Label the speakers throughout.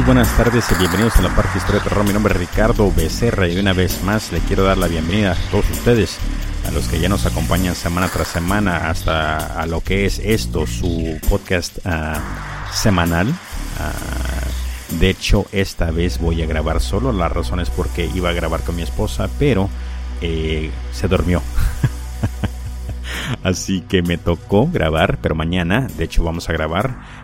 Speaker 1: Muy buenas tardes y bienvenidos a la parte de Historia de Terror. Mi nombre es Ricardo Becerra y una vez más le quiero dar la bienvenida a todos ustedes, a los que ya nos acompañan semana tras semana hasta a lo que es esto, su podcast uh, semanal. Uh, de hecho, esta vez voy a grabar solo. La razón es porque iba a grabar con mi esposa, pero eh, se durmió. Así que me tocó grabar, pero mañana, de hecho, vamos a grabar.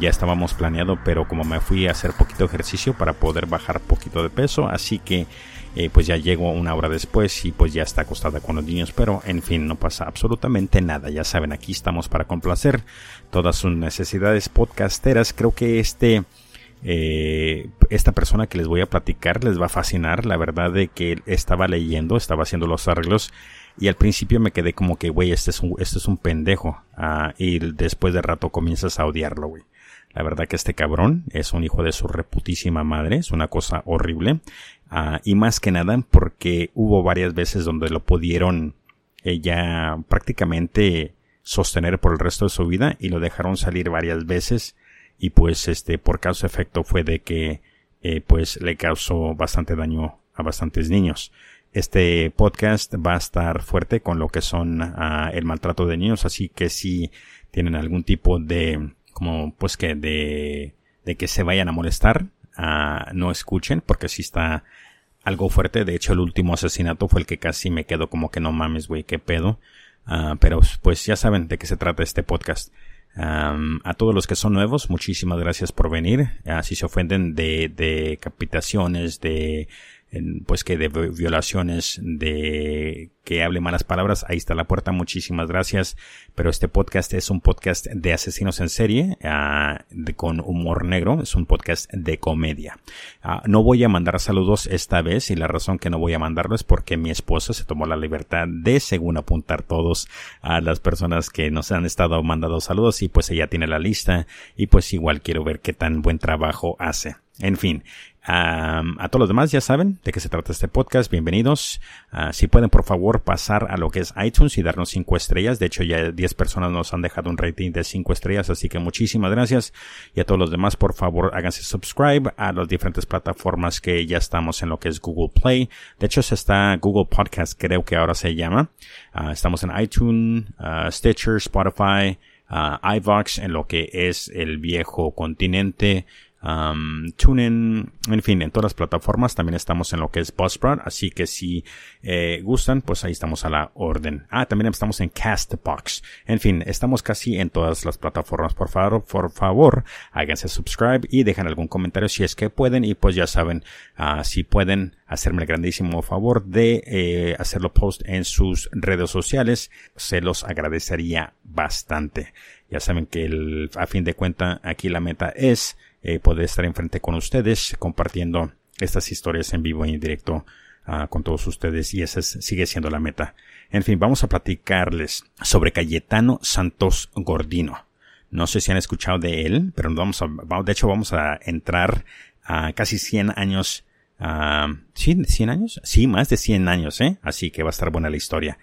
Speaker 1: Ya estábamos planeado, pero como me fui a hacer poquito ejercicio para poder bajar poquito de peso, así que eh, pues ya llego una hora después y pues ya está acostada con los niños, pero en fin, no pasa absolutamente nada. Ya saben, aquí estamos para complacer todas sus necesidades podcasteras. Creo que este eh, esta persona que les voy a platicar les va a fascinar. La verdad de que estaba leyendo, estaba haciendo los arreglos y al principio me quedé como que, güey, este es un, este es un pendejo. Uh, y después de rato comienzas a odiarlo, güey. La verdad que este cabrón es un hijo de su reputísima madre, es una cosa horrible. Uh, y más que nada porque hubo varias veces donde lo pudieron eh, ya prácticamente sostener por el resto de su vida y lo dejaron salir varias veces y pues este por causa efecto fue de que eh, pues le causó bastante daño a bastantes niños. Este podcast va a estar fuerte con lo que son uh, el maltrato de niños, así que si tienen algún tipo de, como pues que de, de que se vayan a molestar, uh, no escuchen porque si está algo fuerte. De hecho, el último asesinato fue el que casi me quedó como que no mames, güey, qué pedo. Uh, pero pues ya saben de qué se trata este podcast. A todos los que son nuevos, muchísimas gracias por venir. Uh, si se ofenden de, de capitaciones, de pues que de violaciones, de que hable malas palabras, ahí está la puerta, muchísimas gracias. Pero este podcast es un podcast de asesinos en serie, uh, con humor negro, es un podcast de comedia. Uh, no voy a mandar saludos esta vez y la razón que no voy a mandarlo es porque mi esposa se tomó la libertad de según apuntar todos a las personas que nos han estado mandando saludos y pues ella tiene la lista y pues igual quiero ver qué tan buen trabajo hace. En fin, Um, a todos los demás ya saben de qué se trata este podcast. Bienvenidos. Uh, si pueden, por favor, pasar a lo que es iTunes y darnos cinco estrellas. De hecho, ya 10 personas nos han dejado un rating de cinco estrellas, así que muchísimas gracias. Y a todos los demás, por favor, háganse subscribe a las diferentes plataformas que ya estamos en lo que es Google Play. De hecho, se está Google Podcast, creo que ahora se llama. Uh, estamos en iTunes, uh, Stitcher, Spotify, iVox, en lo que es el viejo continente um, TuneIn, en fin, en todas las plataformas. También estamos en lo que es Buzzsprout, así que si eh, gustan, pues ahí estamos a la orden. Ah, también estamos en Castbox. En fin, estamos casi en todas las plataformas. Por favor, por favor, háganse subscribe y dejen algún comentario si es que pueden. Y pues ya saben, uh, si pueden hacerme el grandísimo favor de eh, hacerlo post en sus redes sociales, se los agradecería bastante. Ya saben que el, a fin de cuenta aquí la meta es eh, poder estar enfrente con ustedes compartiendo estas historias en vivo y en directo uh, con todos ustedes y esa es, sigue siendo la meta. En fin, vamos a platicarles sobre Cayetano Santos Gordino. No sé si han escuchado de él, pero vamos a, de hecho vamos a entrar a casi 100 años Uh, ¿Sí? ¿100 años? Sí, más de 100 años, ¿eh? Así que va a estar buena la historia.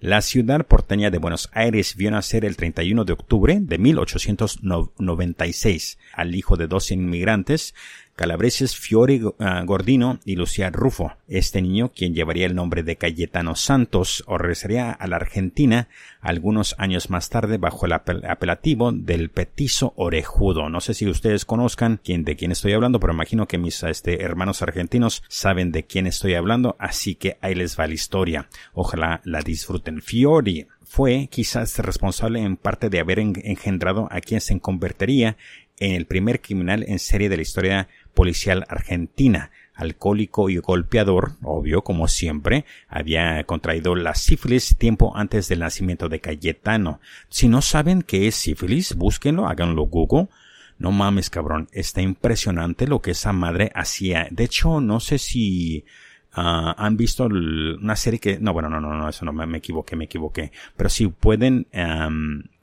Speaker 1: La ciudad porteña de Buenos Aires vio nacer el 31 de octubre de 1896 al hijo de dos inmigrantes, calabreses Fiore uh, Gordino y Lucía Rufo. Este niño, quien llevaría el nombre de Cayetano Santos, regresaría a la Argentina algunos años más tarde bajo el apel apelativo del petizo orejudo. No sé si ustedes conozcan de quién estoy hablando, pero imagino que mis este, hermanos argentinos saben de quién estoy hablando, así que ahí les va la historia. Ojalá la disfruten. Fiore fue quizás responsable en parte de haber engendrado a quien se convertiría en el primer criminal en serie de la historia policial argentina. Alcohólico y golpeador, obvio, como siempre, había contraído la sífilis tiempo antes del nacimiento de Cayetano. Si no saben qué es sífilis, búsquenlo, háganlo Google. No mames, cabrón, está impresionante lo que esa madre hacía. De hecho, no sé si uh, han visto una serie que... No, bueno, no, no, no, eso no, me, me equivoqué, me equivoqué. Pero si pueden...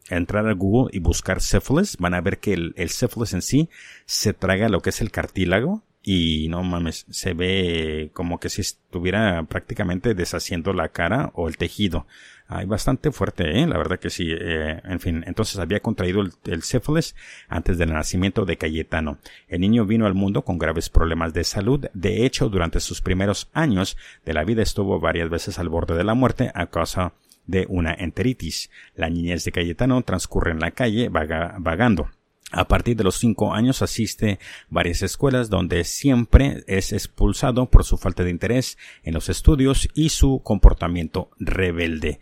Speaker 1: entrar a Google y buscar sífilis, van a ver que el, el en sí se traga lo que es el cartílago y no mames, se ve como que si estuviera prácticamente deshaciendo la cara o el tejido. Hay bastante fuerte, ¿eh? la verdad que sí. Eh, en fin, entonces había contraído el, el antes del nacimiento de Cayetano. El niño vino al mundo con graves problemas de salud. De hecho, durante sus primeros años de la vida estuvo varias veces al borde de la muerte a causa de una enteritis. La niñez de Cayetano transcurre en la calle vagando. A partir de los cinco años asiste varias escuelas donde siempre es expulsado por su falta de interés en los estudios y su comportamiento rebelde.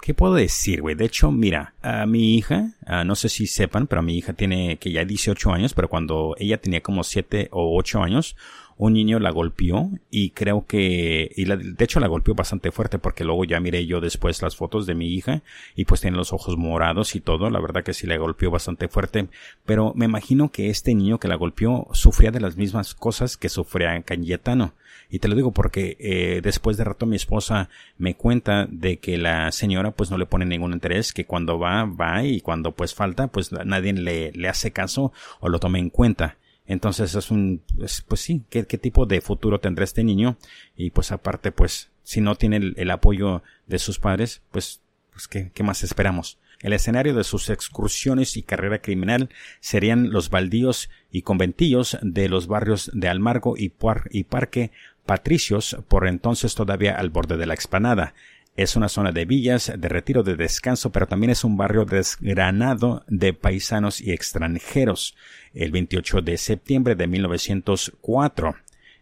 Speaker 1: ¿Qué puedo decir, güey? De hecho, mira, a mi hija, no sé si sepan, pero mi hija tiene que ya 18 años, pero cuando ella tenía como 7 o 8 años, un niño la golpeó y creo que, y la, de hecho la golpeó bastante fuerte porque luego ya miré yo después las fotos de mi hija y pues tiene los ojos morados y todo, la verdad que sí la golpeó bastante fuerte, pero me imagino que este niño que la golpeó sufría de las mismas cosas que sufría Cayetano. Y te lo digo porque eh, después de rato mi esposa me cuenta de que la señora pues no le pone ningún interés, que cuando va, va y cuando pues falta pues nadie le, le hace caso o lo toma en cuenta. Entonces es un, pues, sí, ¿qué, ¿qué, tipo de futuro tendrá este niño? Y pues aparte, pues, si no tiene el, apoyo de sus padres, pues, pues ¿qué, ¿qué, más esperamos? El escenario de sus excursiones y carrera criminal serían los baldíos y conventillos de los barrios de Almargo y, y Parque Patricios, por entonces todavía al borde de la explanada. Es una zona de villas, de retiro de descanso, pero también es un barrio desgranado de paisanos y extranjeros. El 28 de septiembre de 1904,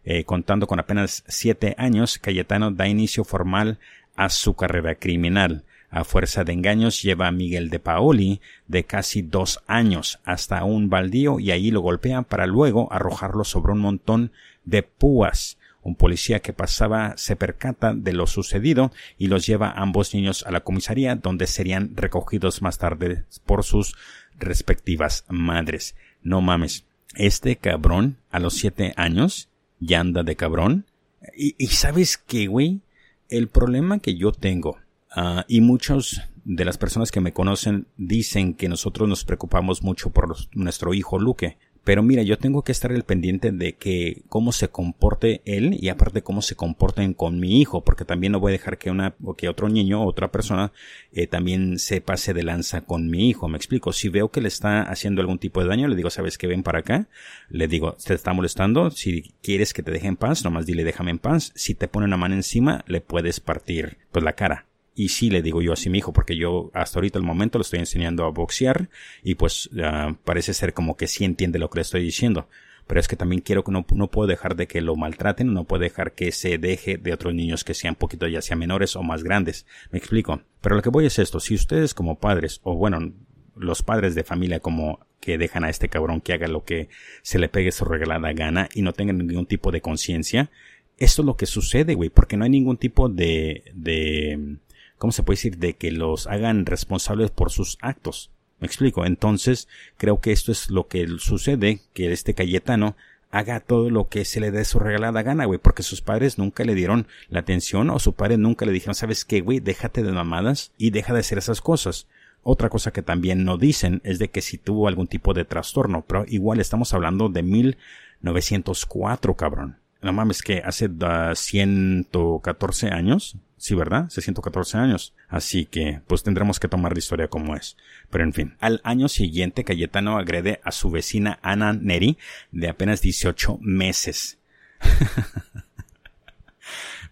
Speaker 1: eh, contando con apenas siete años, Cayetano da inicio formal a su carrera criminal. A fuerza de engaños lleva a Miguel de Paoli, de casi dos años, hasta un baldío y allí lo golpea para luego arrojarlo sobre un montón de púas. Un policía que pasaba se percata de lo sucedido y los lleva a ambos niños a la comisaría donde serían recogidos más tarde por sus respectivas madres. No mames. Este cabrón a los siete años ya anda de cabrón. Y, sabes qué, güey, el problema que yo tengo ah, y muchos de las personas que me conocen dicen que nosotros nos preocupamos mucho por nuestro hijo Luque. Pero mira, yo tengo que estar el pendiente de que cómo se comporte él y aparte cómo se comporten con mi hijo, porque también no voy a dejar que una o que otro niño o otra persona eh, también se pase de lanza con mi hijo. Me explico. Si veo que le está haciendo algún tipo de daño, le digo, sabes que ven para acá. Le digo, te está molestando. Si quieres que te deje en paz, nomás dile déjame en paz. Si te pone una mano encima, le puedes partir pues la cara. Y sí le digo yo así mi hijo, porque yo hasta ahorita el momento lo estoy enseñando a boxear y pues ah, parece ser como que sí entiende lo que le estoy diciendo. Pero es que también quiero que no, no puedo dejar de que lo maltraten, no puedo dejar que se deje de otros niños que sean poquito ya sea menores o más grandes. Me explico. Pero lo que voy es esto, si ustedes como padres, o bueno, los padres de familia como que dejan a este cabrón que haga lo que se le pegue su regalada gana y no tengan ningún tipo de conciencia, esto es lo que sucede, güey, porque no hay ningún tipo de, de, ¿cómo se puede decir? De que los hagan responsables por sus actos. Me explico. Entonces, creo que esto es lo que sucede, que este Cayetano haga todo lo que se le dé su regalada gana, güey, porque sus padres nunca le dieron la atención o su padre nunca le dijeron, ¿sabes qué, güey? Déjate de mamadas y deja de hacer esas cosas. Otra cosa que también no dicen es de que si tuvo algún tipo de trastorno, pero igual estamos hablando de 1904, cabrón. No mames, que hace 114 años, Sí, ¿verdad? Hace 114 años. Así que, pues tendremos que tomar la historia como es. Pero en fin. Al año siguiente, Cayetano agrede a su vecina Ana Neri, de apenas 18 meses.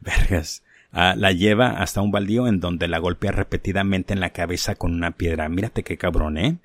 Speaker 1: Vergas. Ah, la lleva hasta un baldío en donde la golpea repetidamente en la cabeza con una piedra. Mírate qué cabrón, ¿eh?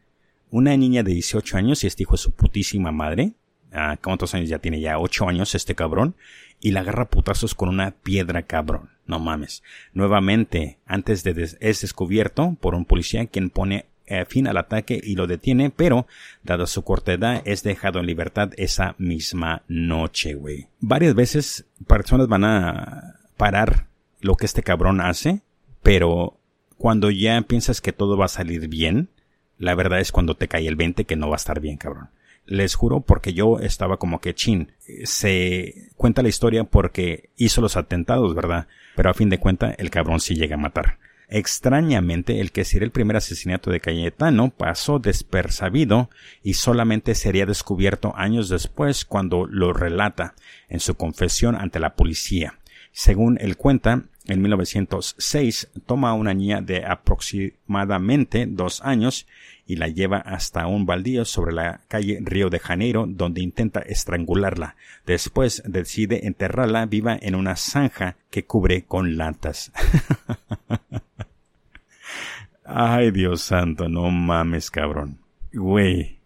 Speaker 1: Una niña de 18 años y este hijo de su putísima madre. Ah, ¿Cuántos años ya tiene? Ya 8 años este cabrón. Y la agarra putazos con una piedra cabrón. No mames. Nuevamente, antes de es descubierto por un policía quien pone eh, fin al ataque y lo detiene, pero, dada su corta edad, es dejado en libertad esa misma noche, güey. Varias veces personas van a parar lo que este cabrón hace, pero cuando ya piensas que todo va a salir bien, la verdad es cuando te cae el 20 que no va a estar bien, cabrón. Les juro porque yo estaba como que chin. Se cuenta la historia porque hizo los atentados, ¿verdad? Pero a fin de cuentas el cabrón sí llega a matar. Extrañamente, el que sería el primer asesinato de Cayetano pasó despersabido y solamente sería descubierto años después cuando lo relata en su confesión ante la policía. Según él cuenta, en 1906 toma a una niña de aproximadamente dos años y la lleva hasta un baldío sobre la calle Río de Janeiro donde intenta estrangularla. Después decide enterrarla viva en una zanja que cubre con latas. Ay, Dios santo, no mames, cabrón. Güey,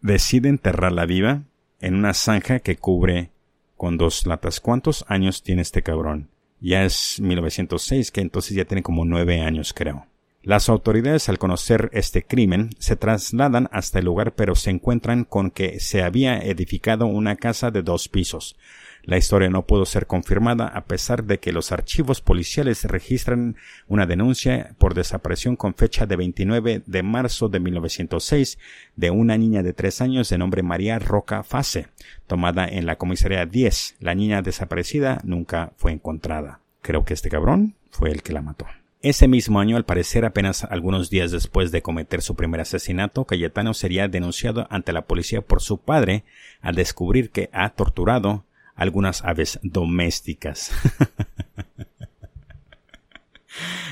Speaker 1: decide enterrarla viva en una zanja que cubre con dos latas. ¿Cuántos años tiene este cabrón? Ya es 1906, que entonces ya tiene como nueve años, creo. Las autoridades al conocer este crimen se trasladan hasta el lugar pero se encuentran con que se había edificado una casa de dos pisos. La historia no pudo ser confirmada a pesar de que los archivos policiales registran una denuncia por desaparición con fecha de 29 de marzo de 1906 de una niña de tres años de nombre María Roca Fase, tomada en la comisaría 10. La niña desaparecida nunca fue encontrada. Creo que este cabrón fue el que la mató. Ese mismo año, al parecer apenas algunos días después de cometer su primer asesinato, Cayetano sería denunciado ante la policía por su padre al descubrir que ha torturado algunas aves domésticas.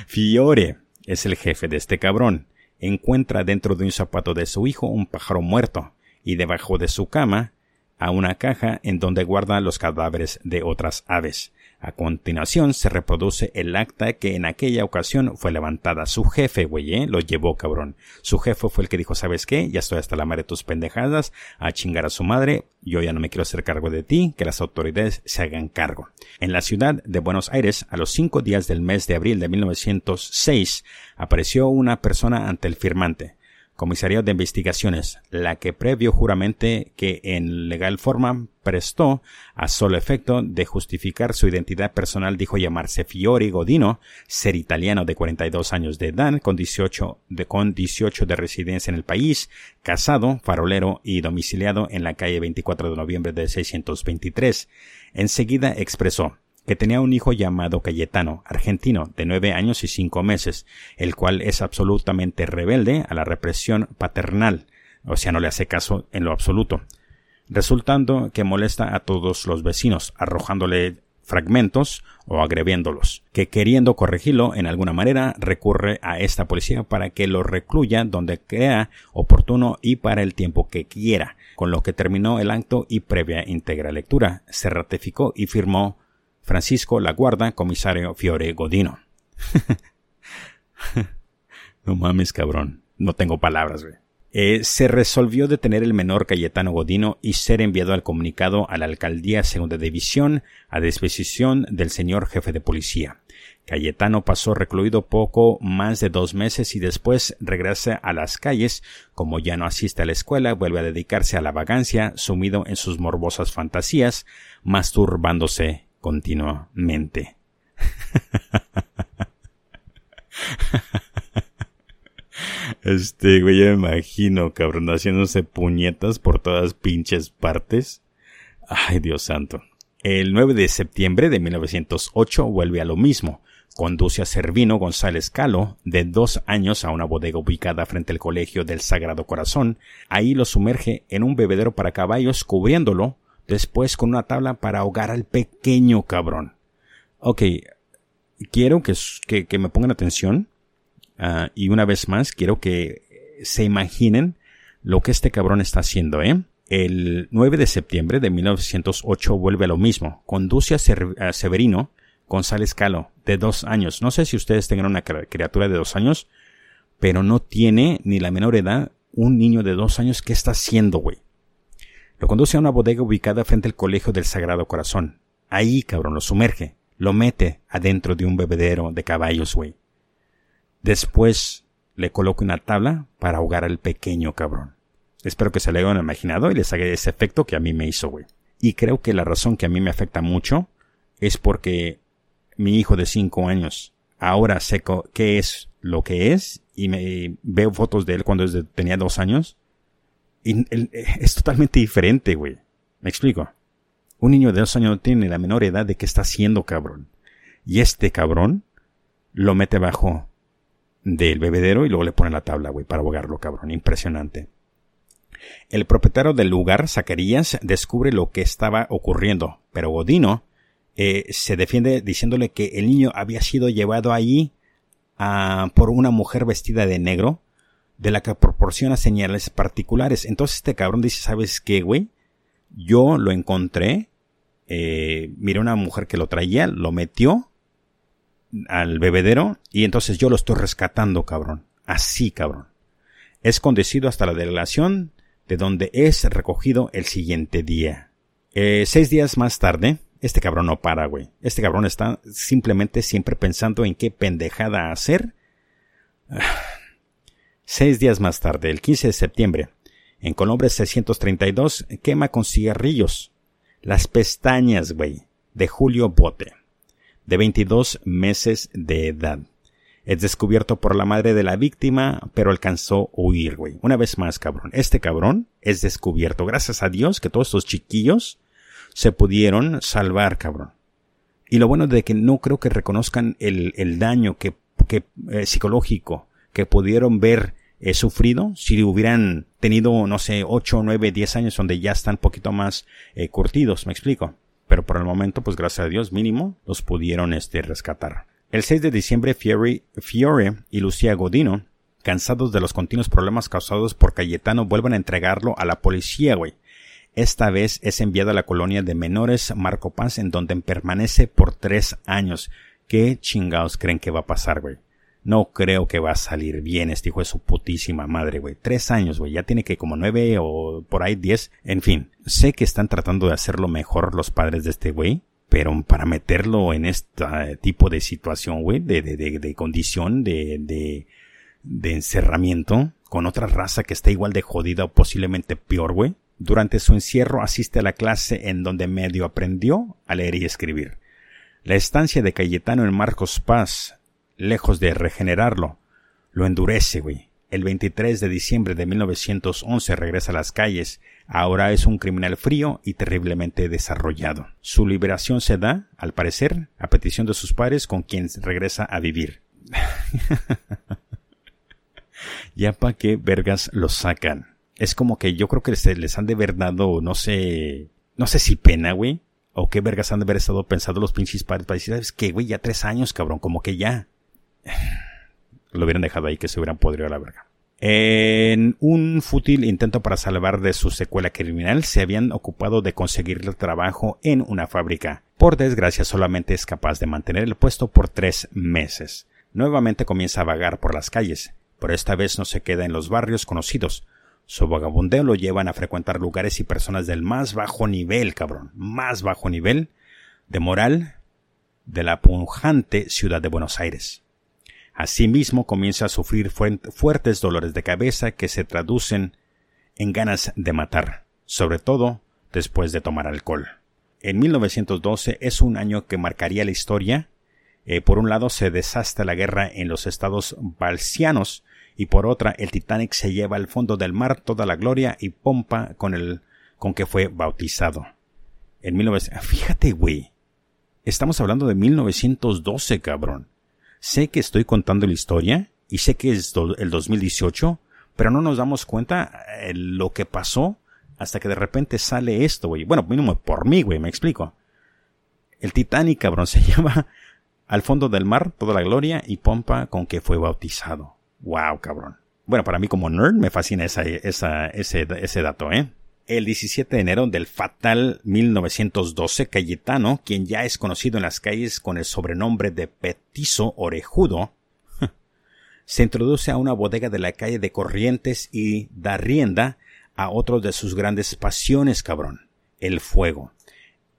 Speaker 1: Fiore es el jefe de este cabrón. Encuentra dentro de un zapato de su hijo un pájaro muerto y debajo de su cama a una caja en donde guarda los cadáveres de otras aves. A continuación se reproduce el acta que en aquella ocasión fue levantada. Su jefe, güey, ¿eh? lo llevó, cabrón. Su jefe fue el que dijo, ¿sabes qué? Ya estoy hasta la madre de tus pendejadas, a chingar a su madre, yo ya no me quiero hacer cargo de ti, que las autoridades se hagan cargo. En la ciudad de Buenos Aires, a los cinco días del mes de abril de 1906, apareció una persona ante el firmante. Comisaría de Investigaciones, la que previo juramente que en legal forma prestó a solo efecto de justificar su identidad personal dijo llamarse Fiori Godino, ser italiano de 42 años de edad, con 18 de, con 18 de residencia en el país, casado, farolero y domiciliado en la calle 24 de noviembre de 623. Enseguida expresó que tenía un hijo llamado Cayetano, argentino, de nueve años y cinco meses, el cual es absolutamente rebelde a la represión paternal, o sea, no le hace caso en lo absoluto, resultando que molesta a todos los vecinos, arrojándole fragmentos o agrediéndolos, que queriendo corregirlo en alguna manera recurre a esta policía para que lo recluya donde crea oportuno y para el tiempo que quiera, con lo que terminó el acto y previa íntegra lectura, se ratificó y firmó Francisco La Guarda, comisario Fiore Godino. no mames, cabrón. No tengo palabras, güey. Eh, se resolvió detener el menor Cayetano Godino y ser enviado al comunicado a la alcaldía segunda división a disposición del señor jefe de policía. Cayetano pasó recluido poco más de dos meses y después regresa a las calles, como ya no asiste a la escuela, vuelve a dedicarse a la vagancia, sumido en sus morbosas fantasías, masturbándose continuamente. Este, güey, yo me imagino, cabrón, haciéndose puñetas por todas pinches partes. Ay, Dios santo. El 9 de septiembre de 1908 vuelve a lo mismo. Conduce a Servino González Calo, de dos años, a una bodega ubicada frente al Colegio del Sagrado Corazón. Ahí lo sumerge en un bebedero para caballos, cubriéndolo después con una tabla para ahogar al pequeño cabrón. Ok, quiero que, que, me pongan atención ah, y una vez más quiero que se imaginen lo que este cabrón está haciendo, ¿eh? El 9 de septiembre de 1908 vuelve a lo mismo. Conduce a, Severino González Calo, de dos años. No sé si ustedes tengan una criatura de dos años, pero no tiene ni la menor edad un niño de dos años. ¿Qué está haciendo, güey? Lo conduce a una bodega ubicada frente al Colegio del Sagrado Corazón. Ahí, cabrón, lo sumerge. Lo mete adentro de un bebedero de caballos, güey. Después le coloca una tabla para ahogar al pequeño cabrón. Espero que se le hayan imaginado y les haga ese efecto que a mí me hizo, güey. Y creo que la razón que a mí me afecta mucho es porque mi hijo de cinco años ahora sé qué es lo que es y me veo fotos de él cuando tenía dos años es totalmente diferente, güey. Me explico. Un niño de dos años no tiene la menor edad de qué está haciendo, cabrón. Y este cabrón lo mete bajo del bebedero y luego le pone la tabla, güey, para ahogarlo, cabrón. Impresionante. El propietario del lugar, Zacarías, descubre lo que estaba ocurriendo, pero Godino eh, se defiende diciéndole que el niño había sido llevado allí ah, por una mujer vestida de negro, de la que proporciona señales particulares. Entonces este cabrón dice, ¿sabes qué, güey? Yo lo encontré, eh, miré una mujer que lo traía, lo metió al bebedero y entonces yo lo estoy rescatando, cabrón. Así, cabrón. Es conducido hasta la delegación de donde es recogido el siguiente día. Eh, seis días más tarde, este cabrón no para, güey. Este cabrón está simplemente siempre pensando en qué pendejada hacer. Seis días más tarde, el 15 de septiembre, en Colombre 632, quema con cigarrillos las pestañas, güey, de Julio Bote, de 22 meses de edad. Es descubierto por la madre de la víctima, pero alcanzó a huir, güey. Una vez más, cabrón. Este cabrón es descubierto. Gracias a Dios que todos estos chiquillos se pudieron salvar, cabrón. Y lo bueno de que no creo que reconozcan el, el daño que, que eh, psicológico que pudieron ver eh, sufrido si hubieran tenido, no sé, 8, 9, 10 años donde ya están un poquito más eh, curtidos, me explico. Pero por el momento, pues gracias a Dios, mínimo, los pudieron este, rescatar. El 6 de diciembre, Fiore, Fiore y Lucía Godino, cansados de los continuos problemas causados por Cayetano, vuelven a entregarlo a la policía, güey. Esta vez es enviado a la colonia de menores Marco Paz, en donde permanece por tres años. ¿Qué chingados creen que va a pasar, güey? No creo que va a salir bien este hijo de su putísima madre, güey. Tres años, güey. Ya tiene que como nueve o por ahí diez. En fin, sé que están tratando de hacerlo mejor los padres de este güey. Pero para meterlo en este tipo de situación, güey, de, de, de, de condición, de, de, de encerramiento, con otra raza que está igual de jodida o posiblemente peor, güey, durante su encierro asiste a la clase en donde medio aprendió a leer y escribir. La estancia de Cayetano en Marcos Paz, lejos de regenerarlo, lo endurece, güey. El 23 de diciembre de 1911 regresa a las calles. Ahora es un criminal frío y terriblemente desarrollado. Su liberación se da, al parecer, a petición de sus padres con quien regresa a vivir. ya pa' qué vergas lo sacan es como que yo creo que les, les han de haber dado, no sé, no sé si pena, güey. O qué vergas han de haber estado pensando los pinches padres para decir, ¿sabes qué, güey? Ya tres años, cabrón, como que ya. Lo hubieran dejado ahí que se hubieran podrido a la verga. En un fútil intento para salvar de su secuela criminal, se habían ocupado de conseguirle trabajo en una fábrica. Por desgracia, solamente es capaz de mantener el puesto por tres meses. Nuevamente comienza a vagar por las calles, pero esta vez no se queda en los barrios conocidos, su vagabundeo lo llevan a frecuentar lugares y personas del más bajo nivel, cabrón, más bajo nivel de moral de la punjante ciudad de Buenos Aires. Asimismo comienza a sufrir fuertes dolores de cabeza que se traducen en ganas de matar, sobre todo después de tomar alcohol. En 1912 es un año que marcaría la historia. Eh, por un lado se desasta la guerra en los estados balsianos y por otra el Titanic se lleva al fondo del mar toda la gloria y pompa con el con que fue bautizado. En 19... Fíjate, güey. Estamos hablando de 1912, cabrón. Sé que estoy contando la historia y sé que es el 2018, pero no nos damos cuenta eh, lo que pasó hasta que de repente sale esto, güey. Bueno, mínimo por mí, güey, me explico. El Titanic, cabrón, se lleva al fondo del mar toda la gloria y pompa con que fue bautizado. Wow, cabrón. Bueno, para mí como nerd me fascina ese, ese dato, ¿eh? El 17 de enero del fatal 1912, Cayetano, quien ya es conocido en las calles con el sobrenombre de Petizo Orejudo, se introduce a una bodega de la calle de Corrientes y da rienda a otro de sus grandes pasiones, cabrón, el fuego.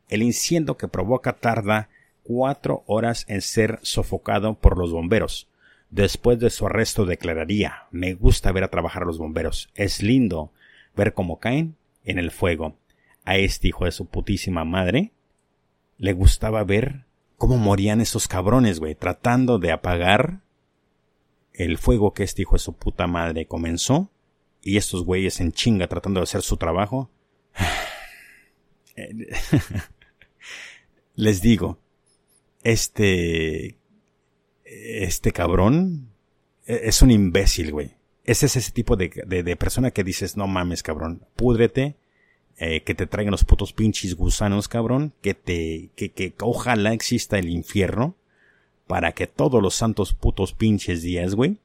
Speaker 1: El incendio que provoca tarda cuatro horas en ser sofocado por los bomberos. Después de su arresto declararía Me gusta ver a trabajar a los bomberos. Es lindo ver cómo caen en el fuego. A este hijo de su putísima madre le gustaba ver cómo morían esos cabrones, güey, tratando de apagar el fuego que este hijo de su puta madre comenzó y estos güeyes en chinga tratando de hacer su trabajo. Les digo, este este cabrón e, es un imbécil, güey. Ese es ese tipo de, de, persona que dices, no mames, cabrón, púdrete, eh, que te traigan los putos pinches gusanos, cabrón, que te, que, que ojalá exista el infierno para que todos los santos putos pinches días, güey,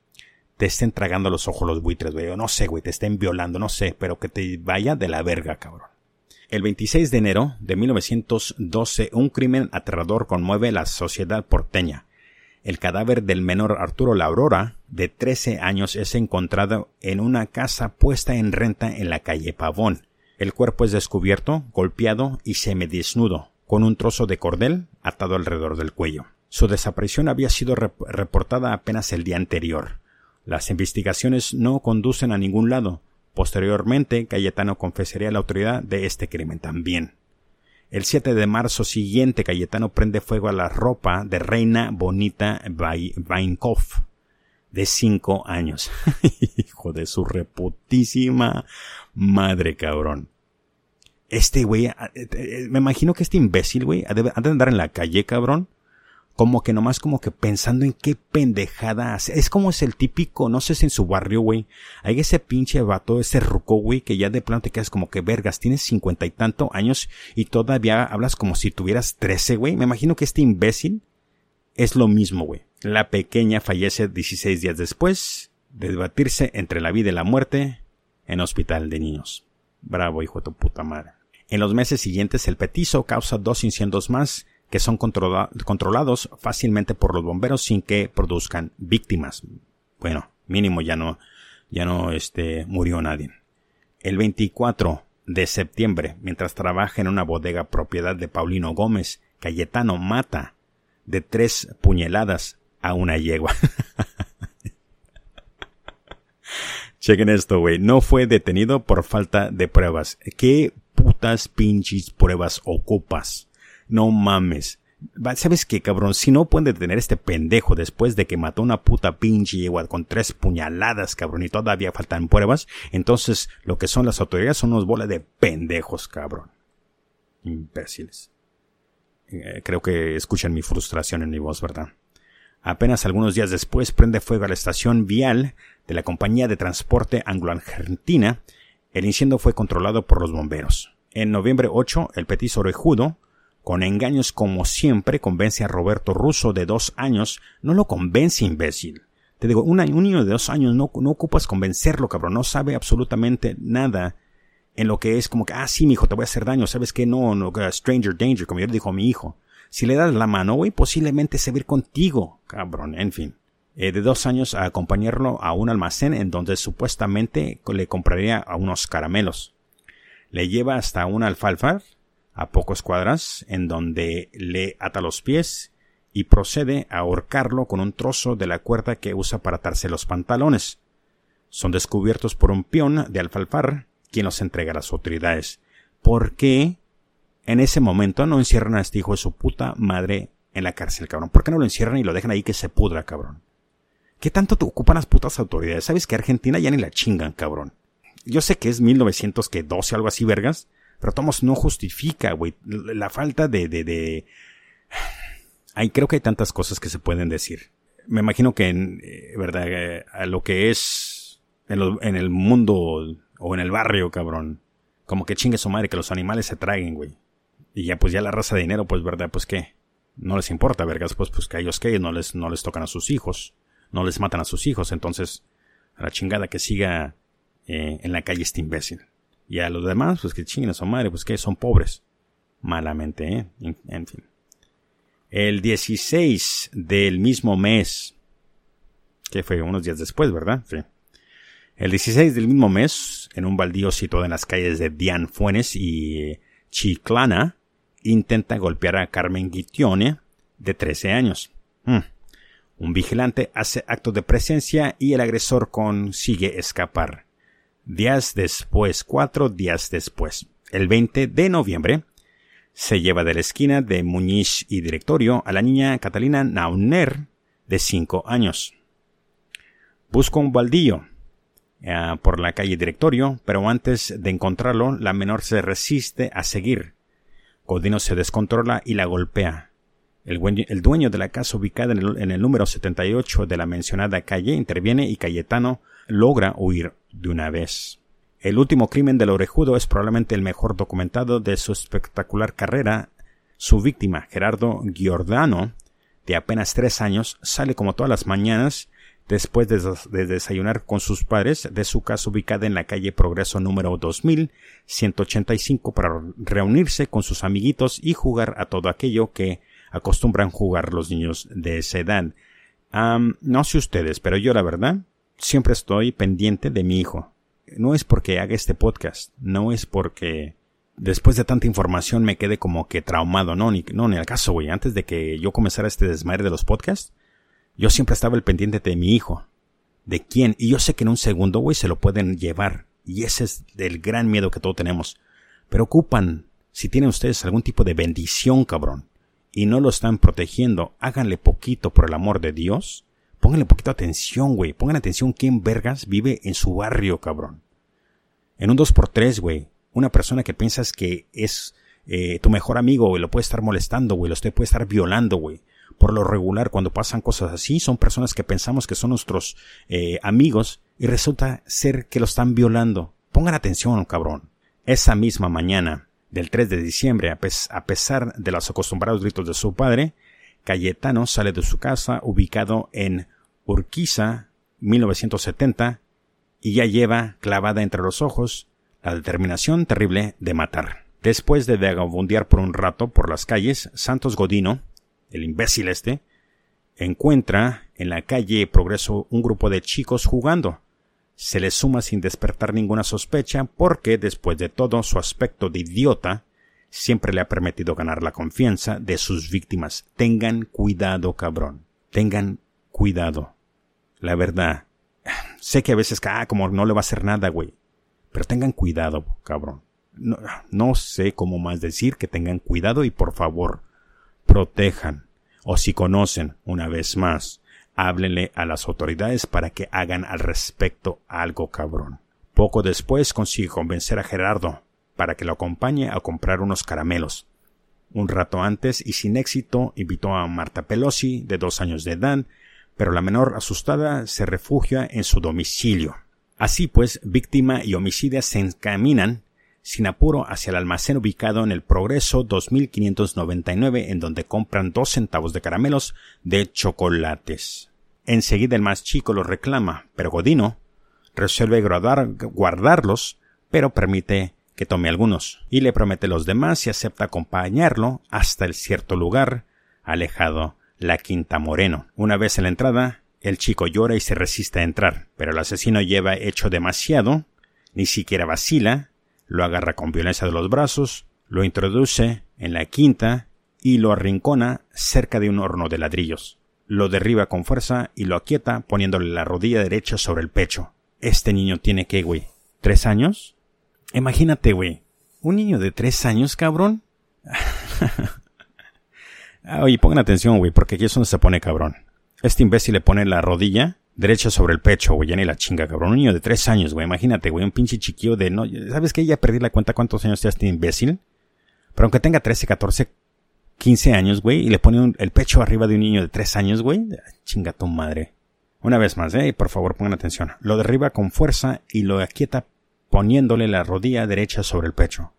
Speaker 1: te estén tragando los ojos los buitres, güey, o no sé, güey, te estén violando, no sé, pero que te vaya de la verga, cabrón. El 26 de enero de 1912, un crimen aterrador conmueve la sociedad porteña. El cadáver del menor Arturo La Aurora, de 13 años, es encontrado en una casa puesta en renta en la calle Pavón. El cuerpo es descubierto, golpeado y semidesnudo, con un trozo de cordel atado alrededor del cuello. Su desaparición había sido reportada apenas el día anterior. Las investigaciones no conducen a ningún lado. Posteriormente, Cayetano confesaría a la autoridad de este crimen también. El 7 de marzo siguiente, Cayetano prende fuego a la ropa de Reina Bonita Vainkov, de 5 años. Hijo de su reputísima madre, cabrón. Este güey, eh, eh, me imagino que este imbécil, güey, ha de andar en la calle, cabrón, como que nomás como que pensando en qué pendejada. Es como es el típico, no sé si en su barrio, güey, hay ese pinche vato, ese ruco, güey, que ya de plano te quedas como que vergas, tienes cincuenta y tanto años y todavía hablas como si tuvieras trece, güey. Me imagino que este imbécil es lo mismo, güey. La pequeña fallece 16 días después de debatirse entre la vida y la muerte en hospital de niños. Bravo, hijo de tu puta madre. En los meses siguientes, el petizo causa dos incendios más que son controlados fácilmente por los bomberos sin que produzcan víctimas. Bueno, mínimo ya no, ya no este, murió nadie. El 24 de septiembre, mientras trabaja en una bodega propiedad de Paulino Gómez, Cayetano mata de tres puñaladas a una yegua. Chequen esto, güey. No fue detenido por falta de pruebas. ¿Qué putas pinches pruebas ocupas? No mames. ¿Sabes qué, cabrón? Si no pueden detener este pendejo después de que mató una puta pinche yegua con tres puñaladas, cabrón, y todavía faltan pruebas, entonces lo que son las autoridades son unos bolas de pendejos, cabrón. Imbéciles. Eh, creo que escuchan mi frustración en mi voz, ¿verdad? Apenas algunos días después prende fuego a la estación vial de la compañía de transporte anglo-argentina. El incendio fue controlado por los bomberos. En noviembre 8, el petiso orejudo con engaños como siempre convence a Roberto Russo de dos años. No lo convence, imbécil. Te digo, un, niño de dos años no, no ocupas convencerlo, cabrón. No sabe absolutamente nada en lo que es como que, ah, sí, mi hijo, te voy a hacer daño. ¿Sabes que No, no, stranger danger, como yo le dijo a mi hijo. Si le das la mano, güey, posiblemente se va a ir contigo, cabrón. En fin. Eh, de dos años a acompañarlo a un almacén en donde supuestamente le compraría a unos caramelos. Le lleva hasta una alfalfa a pocos cuadras, en donde le ata los pies y procede a ahorcarlo con un trozo de la cuerda que usa para atarse los pantalones. Son descubiertos por un peón de alfalfar, quien los entrega a las autoridades. ¿Por qué en ese momento no encierran a este hijo de su puta madre en la cárcel, cabrón? ¿Por qué no lo encierran y lo dejan ahí que se pudra, cabrón? ¿Qué tanto te ocupan las putas autoridades? ¿Sabes que Argentina ya ni la chingan, cabrón? Yo sé que es 1912 algo así, vergas, pero Tomos no justifica, güey, la falta de, de, de... Ay, creo que hay tantas cosas que se pueden decir. Me imagino que en, eh, verdad, eh, a lo que es en, el mundo o en el barrio, cabrón, como que chingue su madre que los animales se traguen, güey. Y ya, pues ya la raza de dinero, pues, verdad, pues qué. No les importa, vergas, pues, pues que ellos que no les, no les tocan a sus hijos. No les matan a sus hijos, entonces, a la chingada que siga eh, en la calle este imbécil. Y a los demás, pues que chinguen a su madre, pues que son pobres. Malamente, ¿eh? En, fin. El 16 del mismo mes, que fue unos días después, ¿verdad? El 16 del mismo mes, en un baldío situado en las calles de Dian Fuenes y Chiclana, intenta golpear a Carmen Guitione, de 13 años. Hmm. Un vigilante hace acto de presencia y el agresor consigue escapar. Días después, cuatro días después, el 20 de noviembre, se lleva de la esquina de Muñiz y Directorio a la niña Catalina Nauner, de cinco años. Busca un baldío eh, por la calle Directorio, pero antes de encontrarlo, la menor se resiste a seguir. Codino se descontrola y la golpea. El, dueño de la casa ubicada en el, en el número 78 de la mencionada calle interviene y Cayetano logra huir de una vez. El último crimen del orejudo es probablemente el mejor documentado de su espectacular carrera. Su víctima, Gerardo Giordano, de apenas tres años, sale como todas las mañanas después de, desayunar con sus padres de su casa ubicada en la calle Progreso número 2185 para reunirse con sus amiguitos y jugar a todo aquello que acostumbran jugar los niños de esa edad. no sé ustedes, pero yo la verdad siempre estoy pendiente de mi hijo. No es porque haga este podcast, no es porque después de tanta información me quede como que traumado, no, ni, no, ni al caso, güey. Antes de que yo comenzara este desmadre de los podcasts, yo siempre estaba el pendiente de mi hijo. ¿De quién? Y yo sé que en un segundo, güey, se lo pueden llevar. Y ese es el gran miedo que todos tenemos. Pero ocupan, si tienen ustedes algún tipo de bendición, cabrón, y no lo están protegiendo, háganle poquito por el amor de Dios. Pónganle poquito atención, güey. Pongan atención quién vergas vive en su barrio, cabrón. En un 2x3, güey. Una persona que piensas que es eh, tu mejor amigo, güey, lo puede estar molestando, güey, lo puede estar violando, güey por lo regular cuando pasan cosas así son personas que pensamos que son nuestros eh, amigos y resulta ser que lo están violando. Pongan atención, cabrón. Esa misma mañana del 3 de diciembre, a, pesar de los acostumbrados gritos de su padre, Cayetano sale de su casa ubicado en Urquiza, 1970, y ya lleva clavada entre los ojos la determinación terrible de matar. Después de vagabundear por un rato por las calles, Santos Godino, el imbécil este, encuentra en la calle Progreso un grupo de chicos jugando. Se le suma sin despertar ninguna sospecha porque, después de todo, su aspecto de idiota siempre le ha permitido ganar la confianza de sus víctimas. Tengan cuidado, cabrón. Tengan cuidado. La verdad. Sé que a veces, ah, como no le va a hacer nada, güey. Pero tengan cuidado, cabrón. No, sé cómo más decir que tengan cuidado y por favor, protejan, o si conocen, una vez más, háblenle a las autoridades para que hagan al respecto algo cabrón. Poco después consigue convencer a Gerardo para que lo acompañe a comprar unos caramelos. Un rato antes y sin éxito invitó a Marta Pelosi, de dos años de edad, pero la menor asustada se refugia en su domicilio. Así pues, víctima y homicida se encaminan sin apuro hacia el almacén ubicado en el Progreso 2599 en donde compran dos centavos de caramelos de chocolates. Enseguida el más chico los reclama, pero Godino resuelve guardarlos, pero permite que tome algunos, y le promete los demás y acepta acompañarlo hasta el cierto lugar, alejado, la Quinta Moreno. Una vez en la entrada, el chico llora y se resiste a entrar, pero el asesino lleva hecho demasiado, ni siquiera vacila, lo agarra con violencia de los brazos, lo introduce en la quinta y lo arrincona cerca de un horno de ladrillos. Lo derriba con fuerza y lo aquieta poniéndole la rodilla derecha sobre el pecho. Este niño tiene que, güey, ¿tres años? Imagínate, güey. ¿Un niño de tres años, cabrón? Oye, pongan atención, güey, porque aquí es donde se pone cabrón. Este imbécil le pone la rodilla derecha sobre el pecho, güey, ya ni la chinga, cabrón. Un niño de tres años, güey, imagínate, güey, un pinche chiquillo de no. ¿Sabes qué? Ya perdí la cuenta cuántos años tiene este imbécil. Pero aunque tenga 13, 14, 15 años, güey, y le pone el pecho arriba de un niño de tres años, güey, chinga tu madre. Una vez más, eh, por favor, pongan atención. Lo derriba con fuerza y lo aquieta poniéndole la rodilla derecha sobre el pecho.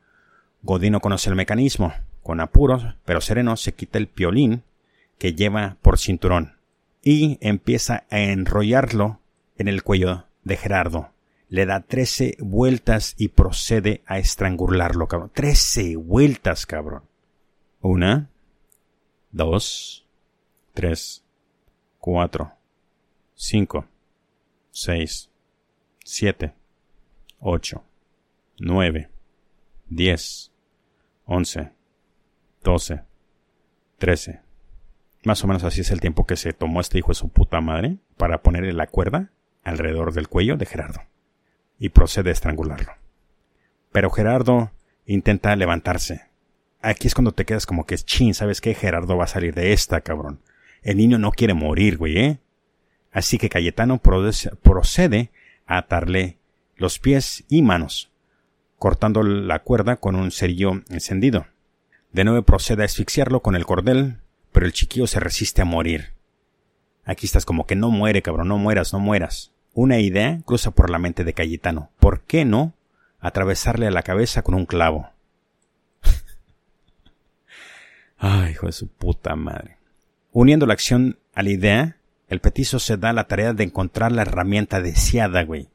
Speaker 1: Godino conoce el mecanismo. Con apuros, pero sereno, se quita el piolín que lleva por cinturón y empieza a enrollarlo en el cuello de Gerardo. Le da trece vueltas y procede a estrangularlo, cabrón. Trece vueltas, cabrón. Una, dos, tres, cuatro, cinco, seis, siete, ocho, nueve, diez, once, doce, trece, más o menos así es el tiempo que se tomó este hijo de su puta madre para ponerle la cuerda alrededor del cuello de Gerardo. Y procede a estrangularlo. Pero Gerardo intenta levantarse. Aquí es cuando te quedas como que es chin, ¿sabes qué? Gerardo va a salir de esta, cabrón. El niño no quiere morir, güey, ¿eh? Así que Cayetano procede a atarle los pies y manos, cortando la cuerda con un cerillo encendido. De nuevo procede a asfixiarlo con el cordel pero el chiquillo se resiste a morir. Aquí estás como que no muere, cabrón, no mueras, no mueras. Una idea cruza por la mente de Cayetano. ¿Por qué no atravesarle a la cabeza con un clavo? Ay, hijo de su puta madre. Uniendo la acción a la idea, el petizo se da la tarea de encontrar la herramienta deseada, güey.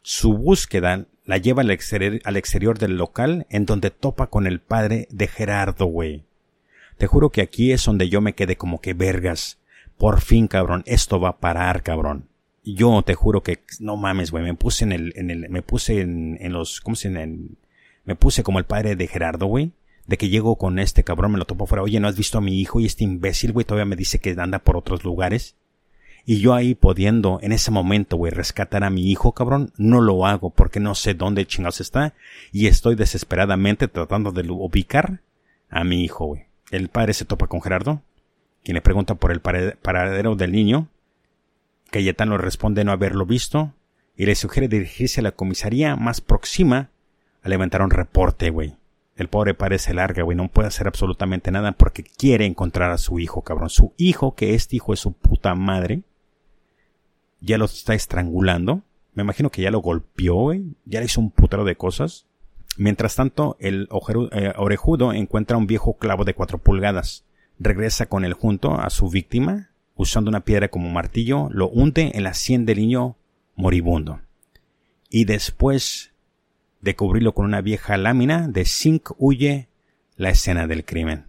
Speaker 1: Su búsqueda la lleva al exterior, al exterior del local en donde topa con el padre de Gerardo, güey. Te juro que aquí es donde yo me quedé como que vergas. Por fin, cabrón, esto va a parar, cabrón. Yo te juro que no mames, güey, me puse en el, en el, me puse en, en los, ¿cómo se en, me puse como el padre de Gerardo, güey. De que llego con este cabrón, me lo topo fuera. Oye, ¿no has visto a mi hijo? Y este imbécil, güey, todavía me dice que anda por otros lugares. Y yo ahí pudiendo, en ese momento, güey, rescatar a mi hijo, cabrón, no lo hago porque no sé dónde chingados está y estoy desesperadamente tratando de ubicar a mi hijo, güey. El padre se topa con Gerardo, quien le pregunta por el paradero del niño. Cayetano responde no haberlo visto y le sugiere dirigirse a la comisaría más próxima a levantar un reporte, güey. El pobre padre se larga, güey, no puede hacer absolutamente nada porque quiere encontrar a su hijo, cabrón. Su hijo, que este hijo es su puta madre, ya lo está estrangulando. Me imagino que ya lo golpeó, güey. Ya le hizo un putero de cosas. Mientras tanto, el eh, orejudo encuentra un viejo clavo de cuatro pulgadas. Regresa con él junto a su víctima, usando una piedra como martillo, lo hunde en la sien del niño moribundo. Y después de cubrirlo con una vieja lámina de zinc huye la escena del crimen.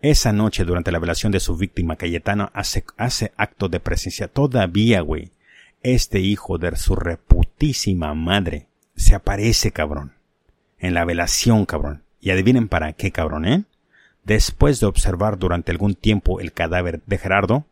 Speaker 1: Esa noche, durante la velación de su víctima, Cayetano hace, hace acto de presencia todavía, güey este hijo de su reputísima madre se aparece, cabrón. En la velación, cabrón. Y adivinen para qué, cabrón, ¿eh? Después de observar durante algún tiempo el cadáver de Gerardo,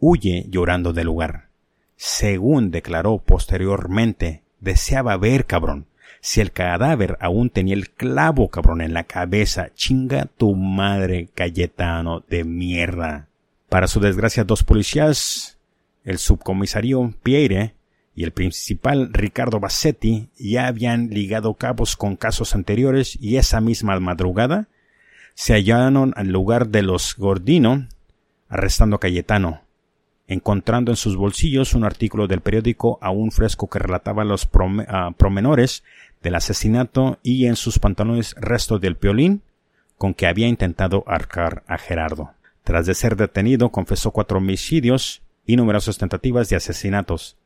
Speaker 1: huye llorando del lugar. Según declaró posteriormente, deseaba ver, cabrón, si el cadáver aún tenía el clavo, cabrón, en la cabeza. Chinga tu madre, Cayetano de mierda. Para su desgracia, dos policías el subcomisario Pierre y el principal Ricardo Bassetti ya habían ligado cabos con casos anteriores y esa misma madrugada se hallaron al lugar de los Gordino arrestando a Cayetano, encontrando en sus bolsillos un artículo del periódico aún fresco que relataba los ah, promenores del asesinato y en sus pantalones resto del piolín con que había intentado arcar a Gerardo. Tras de ser detenido, confesó cuatro homicidios y numerosas tentativas de asesinatos.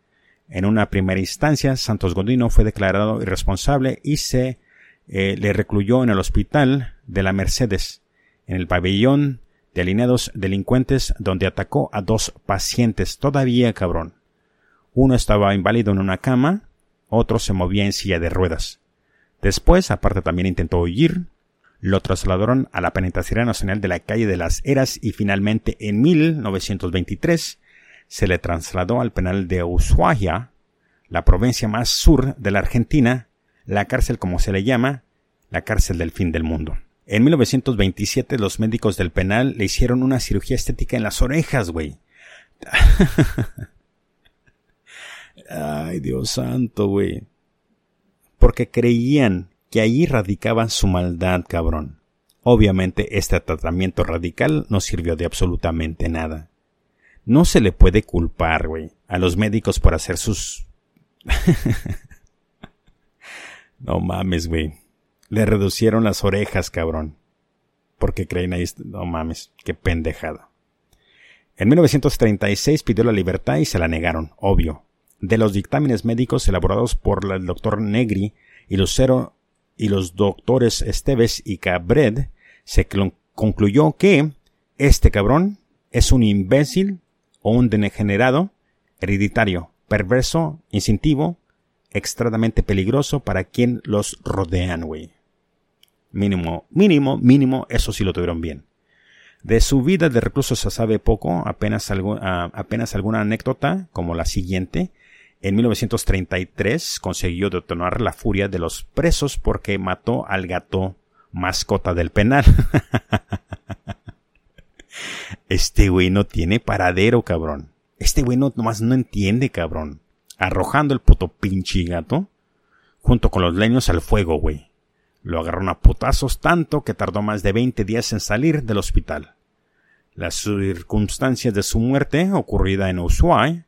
Speaker 1: En una primera instancia, Santos Godino fue declarado irresponsable y se eh, le recluyó en el hospital de la Mercedes, en el pabellón de alineados delincuentes donde atacó a dos pacientes todavía cabrón. Uno estaba inválido en una cama, otro se movía en silla de ruedas. Después, aparte también intentó huir, lo trasladaron a la penitenciaria nacional de la calle de las Eras y finalmente en 1923 se le trasladó al penal de Ushuaia, la provincia más sur de la Argentina, la cárcel como se le llama, la cárcel del fin del mundo. En 1927 los médicos del penal le hicieron una cirugía estética en las orejas, güey. Ay, Dios santo, güey. Porque creían que allí radicaba su maldad, cabrón. Obviamente este tratamiento radical no sirvió de absolutamente nada. No se le puede culpar, güey, a los médicos por hacer sus... no mames, güey. Le reducieron las orejas, cabrón. Porque creen ahí... No mames, qué pendejada. En 1936 pidió la libertad y se la negaron, obvio. De los dictámenes médicos elaborados por el doctor Negri y Lucero y los doctores Esteves y Cabred, se concluyó que este cabrón es un imbécil o un degenerado hereditario, perverso, instintivo, extremadamente peligroso para quien los rodean, güey. Mínimo, mínimo, mínimo, eso sí lo tuvieron bien. De su vida de recluso se sabe poco, apenas, ah, apenas alguna anécdota, como la siguiente. En 1933 consiguió detonar la furia de los presos porque mató al gato mascota del penal. Este güey no tiene paradero, cabrón. Este güey no, nomás no entiende, cabrón. Arrojando el puto pinche gato, junto con los leños al fuego, güey. Lo agarraron a putazos tanto que tardó más de 20 días en salir del hospital. Las circunstancias de su muerte, ocurrida en Ushuaia,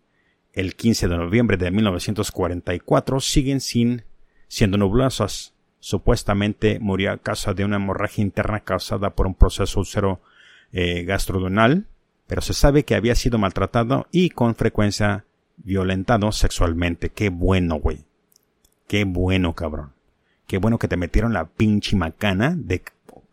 Speaker 1: el 15 de noviembre de 1944, siguen sin siendo nublosas. Supuestamente murió a causa de una hemorragia interna causada por un proceso eh, gastrodenal, pero se sabe que había sido maltratado y con frecuencia violentado sexualmente. Qué bueno, güey. Qué bueno, cabrón. Qué bueno que te metieron la pinche macana de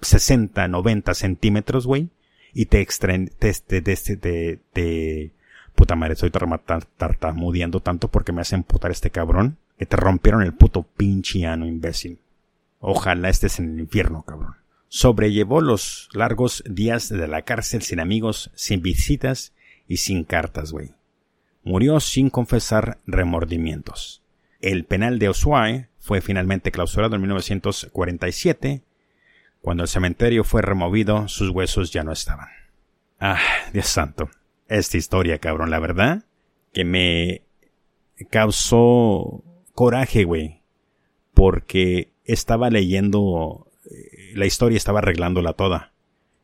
Speaker 1: 60, 90 centímetros, güey. Y te extraen, te, te, te, te, puta madre, estoy tartamudeando tanto porque me hacen putar este cabrón. Que te rompieron el puto pinche ano, imbécil. Ojalá estés en el infierno, cabrón. Sobrellevó los largos días de la cárcel sin amigos, sin visitas y sin cartas, güey. Murió sin confesar remordimientos. El penal de Ushuaia fue finalmente clausurado en 1947. Cuando el cementerio fue removido, sus huesos ya no estaban. Ah, Dios santo. Esta historia, cabrón, la verdad, que me causó coraje, güey. Porque estaba leyendo eh, la historia, estaba arreglándola toda.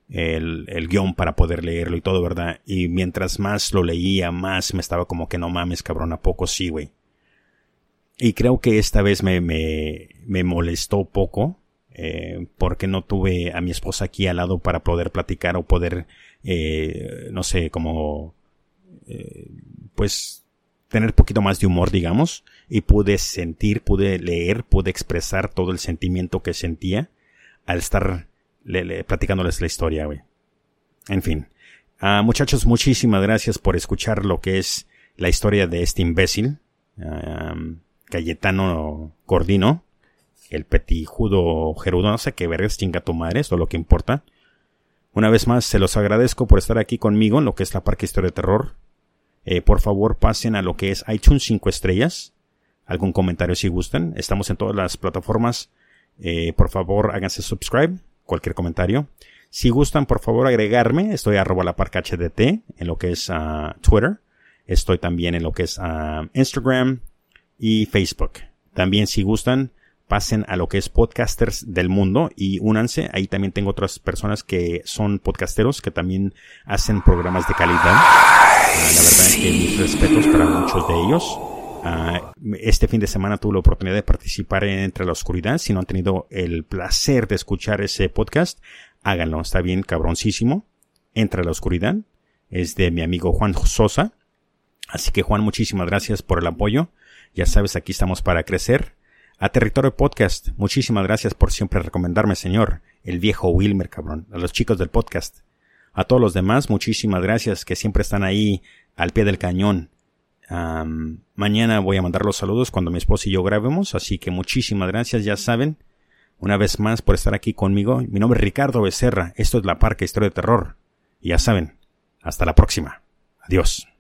Speaker 1: El, el guion para poder leerlo y todo, ¿verdad? Y mientras más lo leía, más me estaba como que no mames, cabrón, ¿a poco sí, güey? Y creo que esta vez me, me, me molestó poco, eh, porque no tuve a mi esposa aquí al lado para poder platicar o poder, eh, no sé, como, eh, pues, tener poquito más de humor, digamos y pude sentir, pude leer, pude expresar todo el sentimiento que sentía al estar platicándoles la historia, güey. En fin. Ah, muchachos, muchísimas gracias por escuchar lo que es la historia de este imbécil, Cayetano Gordino, el petijudo gerudo, no sé qué vergas chinga tu madre, esto es lo que importa. Una vez más, se los agradezco por estar aquí conmigo en lo que es la Parque Historia de Terror. Eh, por favor, pasen a lo que es iTunes 5 estrellas algún comentario si gustan. Estamos en todas las plataformas. Eh, por favor, háganse subscribe. Cualquier comentario. Si gustan, por favor, agregarme. Estoy arroba la parca HDT en lo que es uh, Twitter. Estoy también en lo que es uh, Instagram y Facebook. También, si gustan, pasen a lo que es podcasters del mundo y únanse. Ahí también tengo otras personas que son podcasteros que también hacen programas de calidad. Ah, la verdad es que mis respetos para muchos de ellos. Ah, este fin de semana tuve la oportunidad de participar en Entre la Oscuridad. Si no han tenido el placer de escuchar ese podcast, háganlo. Está bien cabroncísimo. Entre la Oscuridad. Es de mi amigo Juan Sosa. Así que Juan, muchísimas gracias por el apoyo. Ya sabes, aquí estamos para crecer. A Territorio Podcast, muchísimas gracias por siempre recomendarme, señor. El viejo Wilmer, cabrón. A los chicos del podcast. A todos los demás, muchísimas gracias que siempre están ahí al pie del cañón mañana voy a mandar los saludos cuando mi esposa y yo grabemos, así que muchísimas gracias, ya saben, una vez más por estar aquí conmigo. Mi nombre es Ricardo Becerra, esto es La Parca Historia de Terror. Y ya saben, hasta la próxima. Adiós.